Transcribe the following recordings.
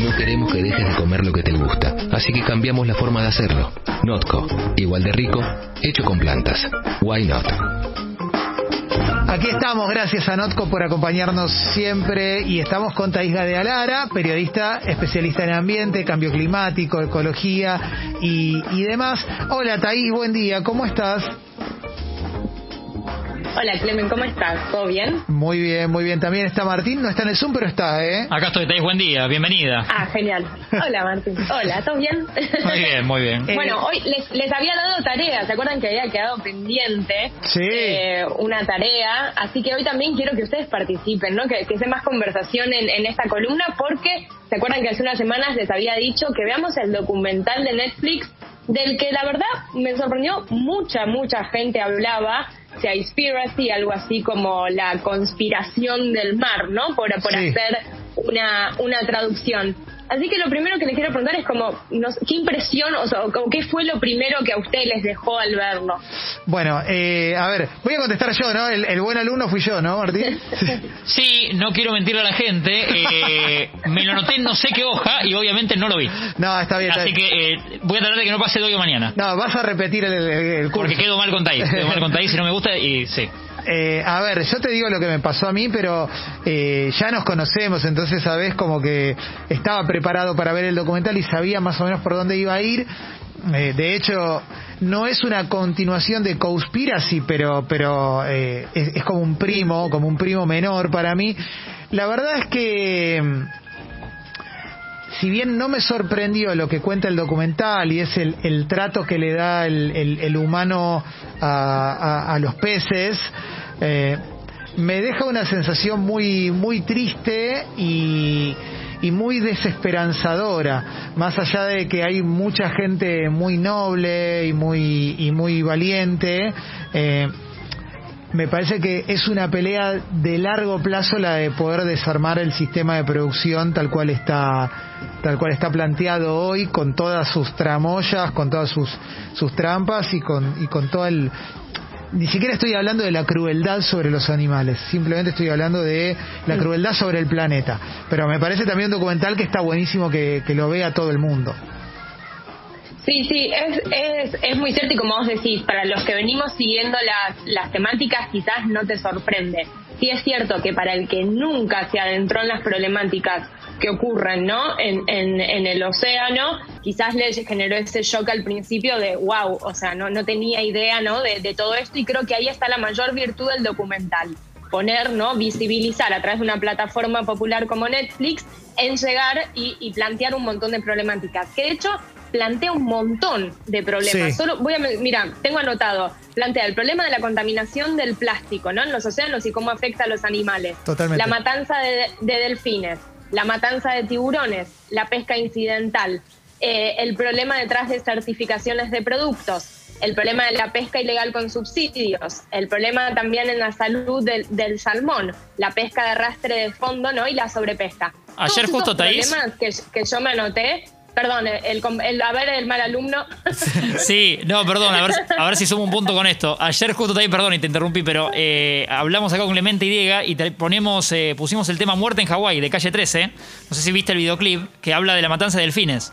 No queremos que dejes de comer lo que te gusta, así que cambiamos la forma de hacerlo. Notco, igual de rico, hecho con plantas. Why not? Aquí estamos, gracias a Notco por acompañarnos siempre y estamos con Taisga de Alara, periodista especialista en ambiente, cambio climático, ecología y, y demás. Hola Taís, buen día, ¿cómo estás? Hola Clemen, ¿cómo estás? ¿Todo bien? Muy bien, muy bien. También está Martín, no está en el Zoom, pero está, ¿eh? Acá estoy, Thais, buen día, bienvenida. Ah, genial. Hola Martín. Hola, ¿todo bien? Muy bien, muy bien. Eh, Bueno, hoy les, les había dado tarea, ¿se acuerdan que había quedado pendiente Sí. eh, una tarea? Así que hoy también quiero que ustedes participen, ¿no? Que, que sea más conversación en, en esta columna, porque ¿se acuerdan que hace unas semanas les había dicho que veamos el documental de Netflix del que la verdad me sorprendió mucha, mucha gente hablaba, Seaspiracy, algo así como la conspiración del mar, ¿no? Por, por Sí. hacer una, una traducción. Así que lo primero que les quiero preguntar es como, no sé, ¿qué impresión, o sea, qué fue lo primero que a ustedes les dejó al verlo? Bueno, eh, a ver, voy a contestar yo, ¿no? El, el buen alumno fui yo, ¿no, Martín? Sí, no quiero mentirle a la gente, eh, me lo noté en no sé qué hoja y obviamente no lo vi. No, está bien. está Así bien. que eh, voy a tratar de que no pase de hoy o mañana. No, vas a repetir el, el- el curso. Porque quedo mal con Thais, quedo mal con Thais y no me gusta y sí. Eh, a ver, yo te digo lo que me pasó a mí, pero eh, ya nos conocemos, entonces sabes como que estaba preparado para ver el documental y sabía más o menos por dónde iba a ir. Eh, de hecho, no es una continuación de Conspiracy, pero, pero eh, es, es como un primo, como un primo menor para mí. La verdad es que si bien no me sorprendió lo que cuenta el documental y es el, el trato que le da el, el- humano a, a- a los peces, eh, me deja una sensación muy, muy triste y, y muy desesperanzadora. Más allá de que hay mucha gente muy noble y muy, y muy valiente, eh, me parece que es una pelea de largo plazo la de poder desarmar el sistema de producción tal cual está tal cual está planteado hoy con todas sus tramoyas, con todas sus sus trampas y con y con todo el ni siquiera estoy hablando de la crueldad sobre los animales, simplemente estoy hablando de la crueldad sobre el planeta. Pero me parece también un documental que está buenísimo que, que lo vea todo el mundo. Sí, sí, es, es, es muy cierto y como vos decís, para los que venimos siguiendo las, las temáticas quizás no te sorprende. Sí es cierto que para el que nunca se adentró en las problemáticas que ocurren ¿no? en, en, en el océano, quizás le generó ese shock al principio de wow, o sea, no, no tenía idea ¿no? de, de todo esto y creo que ahí está la mayor virtud del documental poner, ¿no? visibilizar a través de una plataforma popular como Netflix, en llegar y, y plantear un montón de problemáticas. Que de hecho plantea un montón de problemas. Sí. Solo voy a, mira, tengo anotado, plantea el problema de la contaminación del plástico, ¿no? En los océanos y cómo afecta a los animales. Totalmente. La matanza de, de delfines, la matanza de tiburones, la pesca incidental, eh, el problema detrás de certificaciones de productos, el problema de la pesca ilegal con subsidios, el problema también en la salud del, del salmón, la pesca de arrastre de fondo ¿no? y la sobrepesca. Ayer Todos justo, esos Thaís- problemas que, que yo me anoté, perdón, el, el- a ver el mal alumno, Sí, no, perdón, a ver, a ver si sumo un punto con esto. Ayer justo Thais, perdón y te interrumpí, pero eh, hablamos acá con Clemente y Diego y te ponemos, eh, pusimos el tema Muerte en Hawái de calle 13. No sé si viste el videoclip que habla de la matanza de delfines.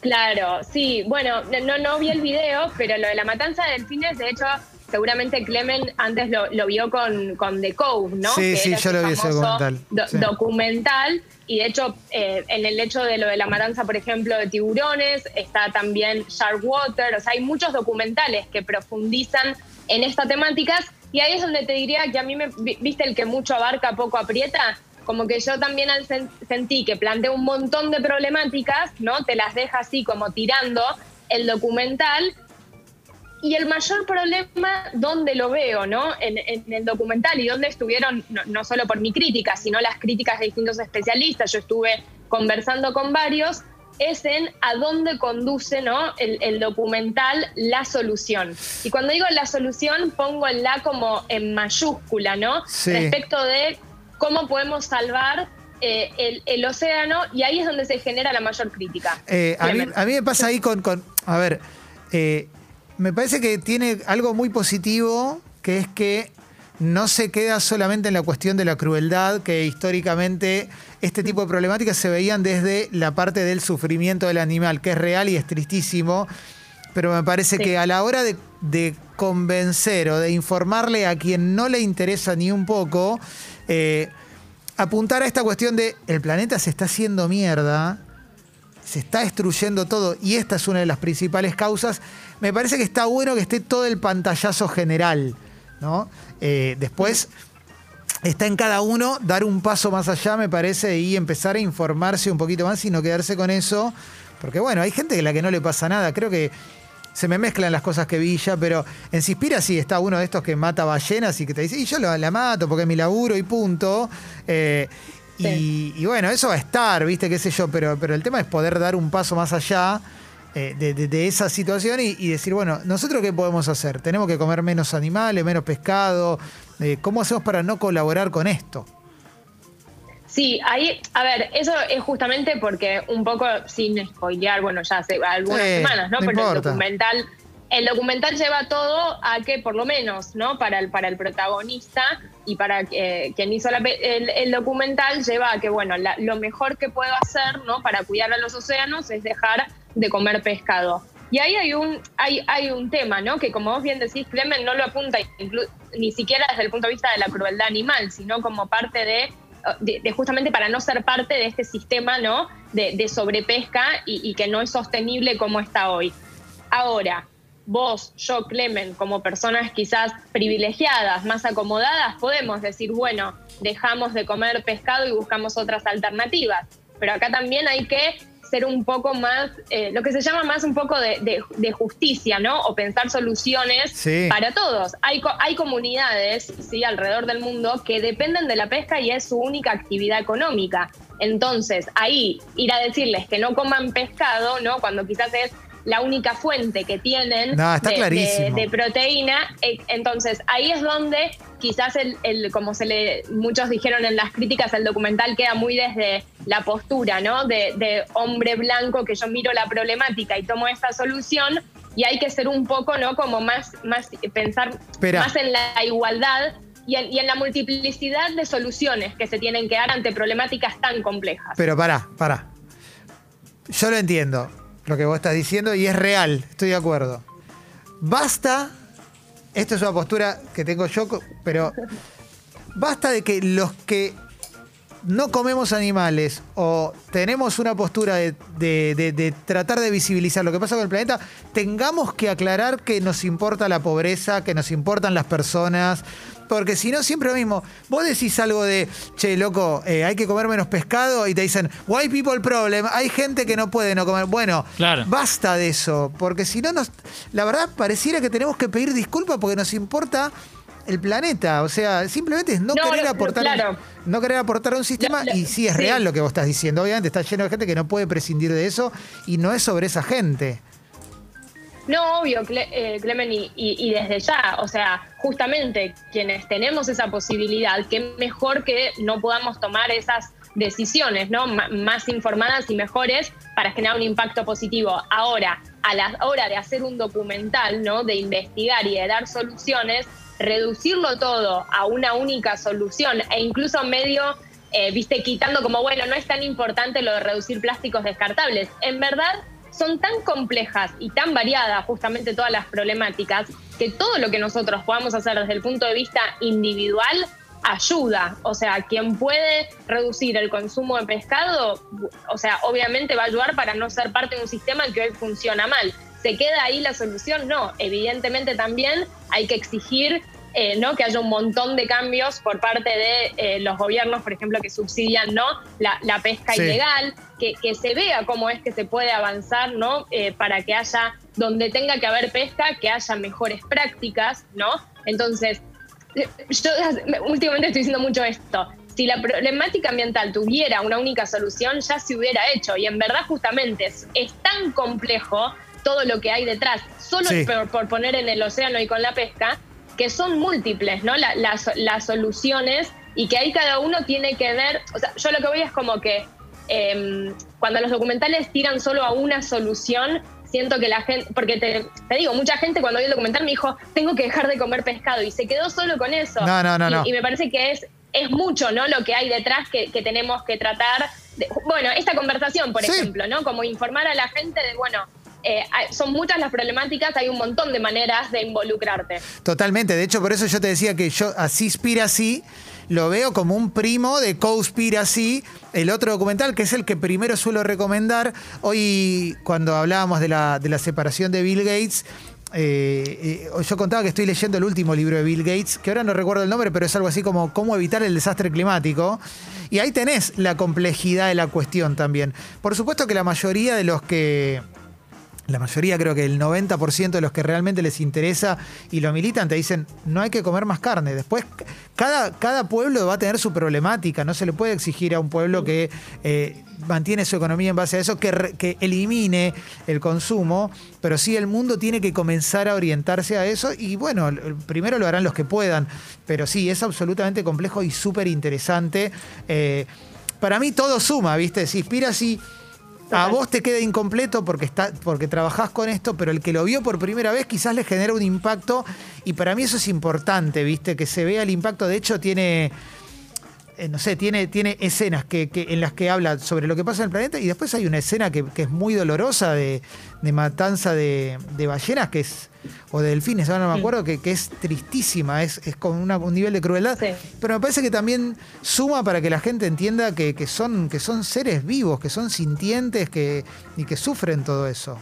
Claro, sí. Bueno, no, no vi el video, pero lo de la matanza de delfines, de hecho, seguramente Clemen antes lo, lo vio con, con The Cove, ¿no? Sí, Que sí, yo lo vi ese documental, do- sí. Documental. Y de hecho, eh, en el hecho de lo de la matanza, por ejemplo, de tiburones, está también Shark Water. O sea, hay muchos documentales que profundizan en estas temáticas. Y ahí es donde te diría que a mí me. vi- ¿Viste el que mucho abarca, poco aprieta? como que yo también sentí que plantea un montón de problemáticas, ¿no? Te las deja así como tirando el documental. Y el mayor problema, ¿dónde lo veo, no? En, en el documental y dónde estuvieron, no, no solo por mi crítica, sino las críticas de distintos especialistas, yo estuve conversando con varios, es en a dónde conduce ¿no? el, el documental la solución. Y cuando digo la solución, pongo el la como en mayúscula, ¿no? Sí. Respecto de cómo podemos salvar eh, el, el océano, y ahí es donde se genera la mayor crítica. Eh, a, mí, a mí me pasa ahí con, con- a ver, eh, me parece que tiene algo muy positivo, que es que no se queda solamente en la cuestión de la crueldad, que históricamente este tipo de problemáticas se veían desde la parte del sufrimiento del animal, que es real y es tristísimo, pero me parece que a la hora de, de, convencer o de informarle a quien no le interesa ni un poco, eh, apuntar a esta cuestión de el planeta se está haciendo mierda, se está destruyendo todo y esta es una de las principales causas, me parece que está bueno que esté todo el pantallazo general, ¿no? Eh, después está en cada uno dar un paso más allá, me parece, y empezar a informarse un poquito más y no quedarse con eso, porque bueno, hay gente a la que no le pasa nada, creo que se me mezclan las cosas que vi pero en Cispira sí está uno de estos que mata ballenas y que te dice, y yo la, mato porque es mi laburo y punto. Eh, y, bueno, eso va a estar, viste, qué sé yo, pero, pero el tema es poder dar un paso más allá. Eh, de, esa situación y, decir, bueno, ¿nosotros qué podemos hacer? ¿Tenemos que comer menos animales, menos pescado? Eh, ¿Cómo hacemos para no colaborar con esto? Sí, ahí, a ver, eso es justamente porque un poco, sin spoilear, bueno, ya hace algunas semanas, ¿no? Pero el documental, el documental lleva todo a que, por lo menos, ¿no? Para el, para el protagonista y para eh, quien hizo el, documental, lleva a que, bueno, lo mejor que puedo hacer, ¿no? Para cuidar a los océanos es dejar de comer pescado. Y ahí hay un, hay, hay un tema, ¿no? Que como vos bien decís, Clemen no lo apunta ni siquiera desde el punto de vista de la crueldad animal, sino como parte de de, justamente para no ser parte de este sistema ¿no? de, sobrepesca y, que no es sostenible como está hoy. Ahora, vos, yo, Clemen, como personas quizás privilegiadas, más acomodadas, podemos decir, bueno, dejamos de comer pescado y buscamos otras alternativas. Pero acá también hay que ser un poco más, eh, lo que se llama más un poco de, justicia, ¿no? O pensar soluciones para todos. Hay, hay comunidades, sí, alrededor del mundo que dependen de la pesca y es su única actividad económica. Entonces, ahí ir a decirles que no coman pescado, ¿no? Cuando quizás es la única fuente que tienen de, proteína. Eh, entonces, ahí es donde quizás, el, como se le, muchos dijeron en las críticas, el documental queda muy desde la postura, ¿no? De, hombre blanco que yo miro la problemática y tomo esta solución. Y hay que ser un poco, ¿no? Como más, más pensar más en la igualdad y en, y en, la multiplicidad de soluciones que se tienen que dar ante problemáticas tan complejas. Pero para, para. Yo lo entiendo lo que vos estás diciendo y es real, estoy de acuerdo. Basta, esto es una postura que tengo yo, pero basta de que los que no comemos animales o tenemos una postura de, tratar de visibilizar lo que pasa con el planeta, tengamos que aclarar que nos importa la pobreza, que nos importan las personas, porque si no, siempre lo mismo. Vos decís algo de, che, loco, eh, hay que comer menos pescado y te dicen, white people problem, hay gente que no puede no comer. Bueno, basta de eso, porque si no, nos, la verdad pareciera que tenemos que pedir disculpas porque nos importa el planeta. O sea, simplemente es no, querer aportar no querer aportar a un sistema. y sí es real lo que vos estás diciendo. Obviamente está lleno de gente que no puede prescindir de eso y no es sobre esa gente. No, obvio, eh, Clemen, y, desde ya, o sea, justamente quienes tenemos esa posibilidad, qué mejor que no podamos tomar esas decisiones, ¿no? más informadas y mejores para generar un impacto positivo. Ahora, a la hora de hacer un documental, ¿no? De investigar y de dar soluciones, reducirlo todo a una única solución e incluso medio, eh, viste, quitando como, bueno, no es tan importante lo de reducir plásticos descartables. En verdad, son tan complejas y tan variadas justamente todas las problemáticas que todo lo que nosotros podamos hacer desde el punto de vista individual ayuda. O sea, quien puede reducir el consumo de pescado, o sea, obviamente va a ayudar para no ser parte de un sistema que hoy funciona mal. ¿Se queda ahí la solución? No, evidentemente también hay que exigir eh, ¿no? que haya un montón de cambios por parte de eh, los gobiernos, por ejemplo, que subsidian ¿no? la, pesca ilegal, que, se vea cómo es que se puede avanzar ¿no? Eh, para que haya, donde tenga que haber pesca, que haya mejores prácticas. ¿no? Entonces, yo últimamente estoy diciendo mucho esto. Si la problemática ambiental tuviera una única solución, ya se hubiera hecho. Y en verdad, justamente, es, tan complejo todo lo que hay detrás, solo por poner en el océano y con la pesca, que son múltiples, ¿no? las, soluciones y que ahí cada uno tiene que ver, o sea, yo lo que voy es como que em, cuando los documentales tiran solo a una solución, siento que la gente, porque te, te digo, mucha gente cuando vio el documental me dijo, tengo que dejar de comer pescado y se quedó solo con eso. No, no, no, y, no. y me parece que es, es mucho, ¿no? Lo que hay detrás que, que tenemos que tratar. de- bueno, esta conversación, por Sí. ejemplo, ¿no? Como informar a la gente de, bueno, eh, son muchas las problemáticas, hay un montón de maneras de involucrarte. Totalmente. De hecho, por eso yo te decía que yo a Seaspiracy lo veo como un primo de Cowspiracy, el otro documental que es el que primero suelo recomendar. Hoy, cuando hablábamos de la, de la separación de Bill Gates, eh, eh, yo contaba que estoy leyendo el último libro de Bill Gates, que ahora no recuerdo el nombre, pero es algo así como Cómo evitar el desastre climático. Y ahí tenés la complejidad de la cuestión también. Por supuesto que la mayoría de los que la mayoría, creo que el 90% de los que realmente les interesa y lo militan te dicen, no hay que comer más carne. Después, cada, cada pueblo va a tener su problemática. No se le puede exigir a un pueblo que eh, mantiene su economía en base a eso, que, que elimine el consumo, pero sí el mundo tiene que comenzar a orientarse a eso y bueno, primero lo harán los que puedan, pero sí, es absolutamente complejo y súper interesante. Eh, para mí todo suma, ¿viste? Si inspira A vos te queda incompleto porque, está, porque trabajás con esto, pero el que lo vio por primera vez quizás le genera un impacto y para mí eso es importante, ¿viste? Que se vea el impacto. De hecho, tiene, eh, no sé, tiene, tiene escenas que, que- en las que habla sobre lo que pasa en el planeta y después hay una escena que, que es muy dolorosa de, de matanza de, de ballenas, que es, o de delfines, ahora no me acuerdo, que, que es tristísima, es, es con una- un nivel de crueldad. Sí. Pero me parece que también suma para que la gente entienda que, que son, que son seres vivos, que son sintientes que, y que sufren todo eso.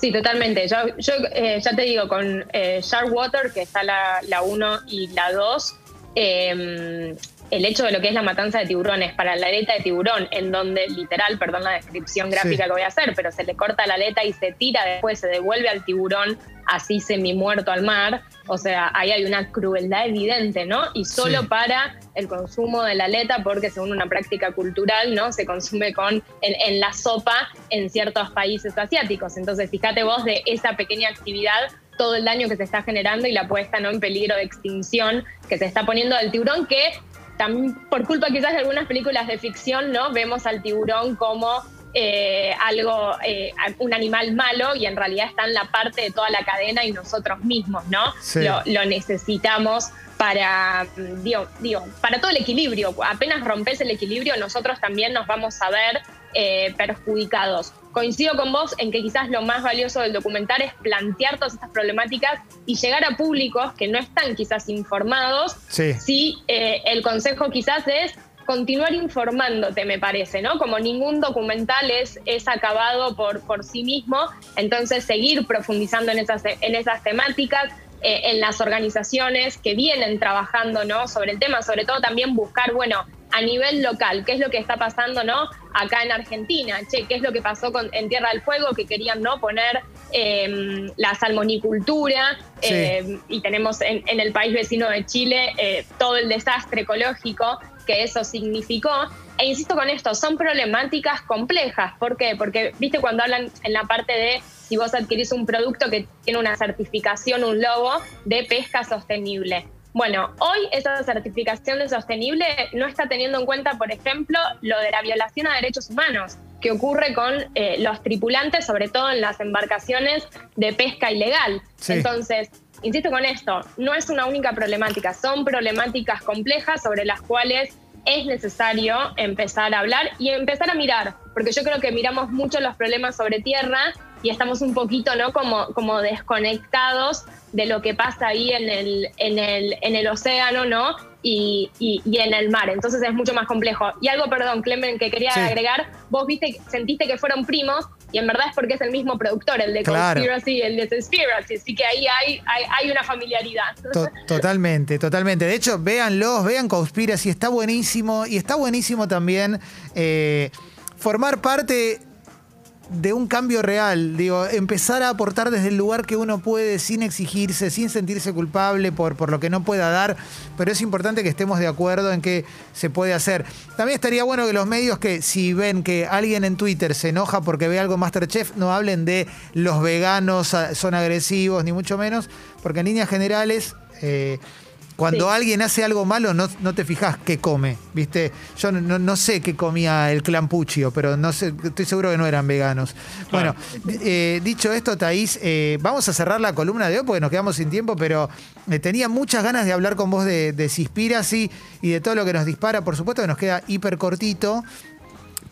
Sí, totalmente. Yo, yo eh, ya te digo, con eh, Sharkwater, que está la 1 y la 2, eh, el hecho de lo que es la matanza de tiburones para la aleta de tiburón, en donde literal, perdón la descripción gráfica Sí. que voy a hacer, pero se le corta la aleta y se tira después, se devuelve al tiburón así semi muerto al mar. O sea, ahí hay una crueldad evidente, ¿no? Y solo Sí. para el consumo de la aleta, porque según una práctica cultural, ¿no? Se consume con en, en la sopa en ciertos países asiáticos. Entonces, fíjate vos de esa pequeña actividad todo el daño que se está generando y la puesta ¿no? en peligro de extinción que se está poniendo al tiburón, que también por culpa quizás de algunas películas de ficción, ¿no? Vemos al tiburón como eh, algo, eh, un animal malo y en realidad está en la parte de toda la cadena y nosotros mismos, ¿no? Sí. Lo, lo necesitamos para, digo, digo, para todo el equilibrio. Apenas rompes el equilibrio, nosotros también nos vamos a ver eh, perjudicados. Coincido con vos en que quizás lo más valioso del documental es plantear todas estas problemáticas y llegar a públicos que no están quizás informados. Sí. Sí, eh, el consejo quizás es continuar informándote, me parece, ¿no? Como ningún documental es, es acabado por, por sí mismo, entonces seguir profundizando en esas, en esas temáticas, eh, en las organizaciones que vienen trabajando, ¿no? Sobre el tema, sobre todo también buscar, bueno, a nivel local, qué es lo que está pasando, ¿no? Acá en Argentina, che, qué es lo que pasó con, en Tierra del Fuego, que querían, ¿no? Poner eh, la salmonicultura, Sí. eh, y tenemos en, en el país vecino de Chile eh, todo el desastre ecológico que eso significó. E insisto con esto, son problemáticas complejas. ¿Por qué? Porque, viste, cuando hablan en la parte de si vos adquirís un producto que tiene una certificación, un logo de pesca sostenible. Bueno, hoy esa certificación de sostenible no está teniendo en cuenta, por ejemplo, lo de la violación a derechos humanos que ocurre con eh, los tripulantes, sobre todo en las embarcaciones de pesca ilegal. Sí. Entonces, insisto con esto, no es una única problemática, son problemáticas complejas sobre las cuales es necesario empezar a hablar y empezar a mirar, porque yo creo que miramos mucho los problemas sobre tierra y estamos un poquito, ¿no? Como, como desconectados de lo que pasa ahí en el, en el, en el océano, ¿no? Y, y- y en el mar. Entonces es mucho más complejo. Y algo, perdón, Clemen, que quería Sí. agregar, vos viste, sentiste que fueron primos y en verdad es porque es el mismo productor, el de Claro. Conspiracy y el de Conspiracy. Así que ahí hay, hay, hay una familiaridad. To- totalmente, totalmente. De hecho, véanlos, vean Conspiracy, está buenísimo. Y está buenísimo también eh, formar parte de un cambio real. Digo, empezar a aportar desde el lugar que uno puede, sin exigirse, sin sentirse culpable por, por lo que no pueda dar. Pero es importante que estemos de acuerdo en que se puede hacer. También estaría bueno que los medios que si ven que alguien en Twitter se enoja porque ve algo Masterchef, no hablen de los veganos son agresivos, ni mucho menos, porque en líneas generales... eh, Cuando Sí. alguien hace algo malo, no, no te fijas qué come, ¿viste? Yo no, sé qué comía el clan Puccio, pero no sé, estoy seguro que no eran veganos. Bueno, eh, dicho esto, Thaís, eh, vamos a cerrar la columna de hoy porque nos quedamos sin tiempo, pero eh, tenía muchas ganas de hablar con vos de, de Cispiracy y de todo lo que nos dispara. Por supuesto que nos queda hiper cortito.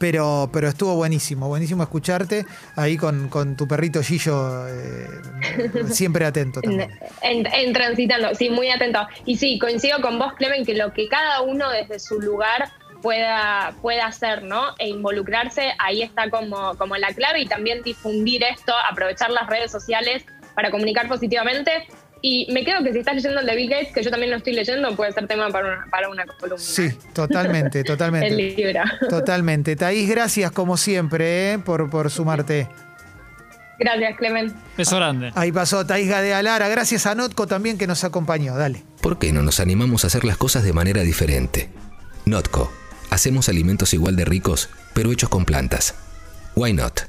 Pero, pero estuvo buenísimo, buenísimo escucharte ahí con, con tu perrito Gillo, eh, siempre atento En, también. en- en transitando, sí, muy atento. Y sí, coincido con vos, Clemen, que lo que cada uno desde su lugar pueda, pueda hacer, ¿no? E involucrarse, ahí está como, como la clave y también difundir esto, aprovechar las redes sociales para comunicar positivamente. Y me quedo que si estás leyendo el de Bill Gates, que yo también lo estoy leyendo, puede ser tema para una, para una columna. Sí, totalmente, El totalmente. libro. Totalmente. Thaís, gracias como siempre eh, por, por sumarte. Gracias, Clemen. Beso grande. Ahí pasó Thaís Gadea Lara. Gracias a Notco también que nos acompañó. Dale. ¿Por qué no nos animamos a hacer las cosas de manera diferente? Notco. Hacemos alimentos igual de ricos, pero hechos con plantas. Why not?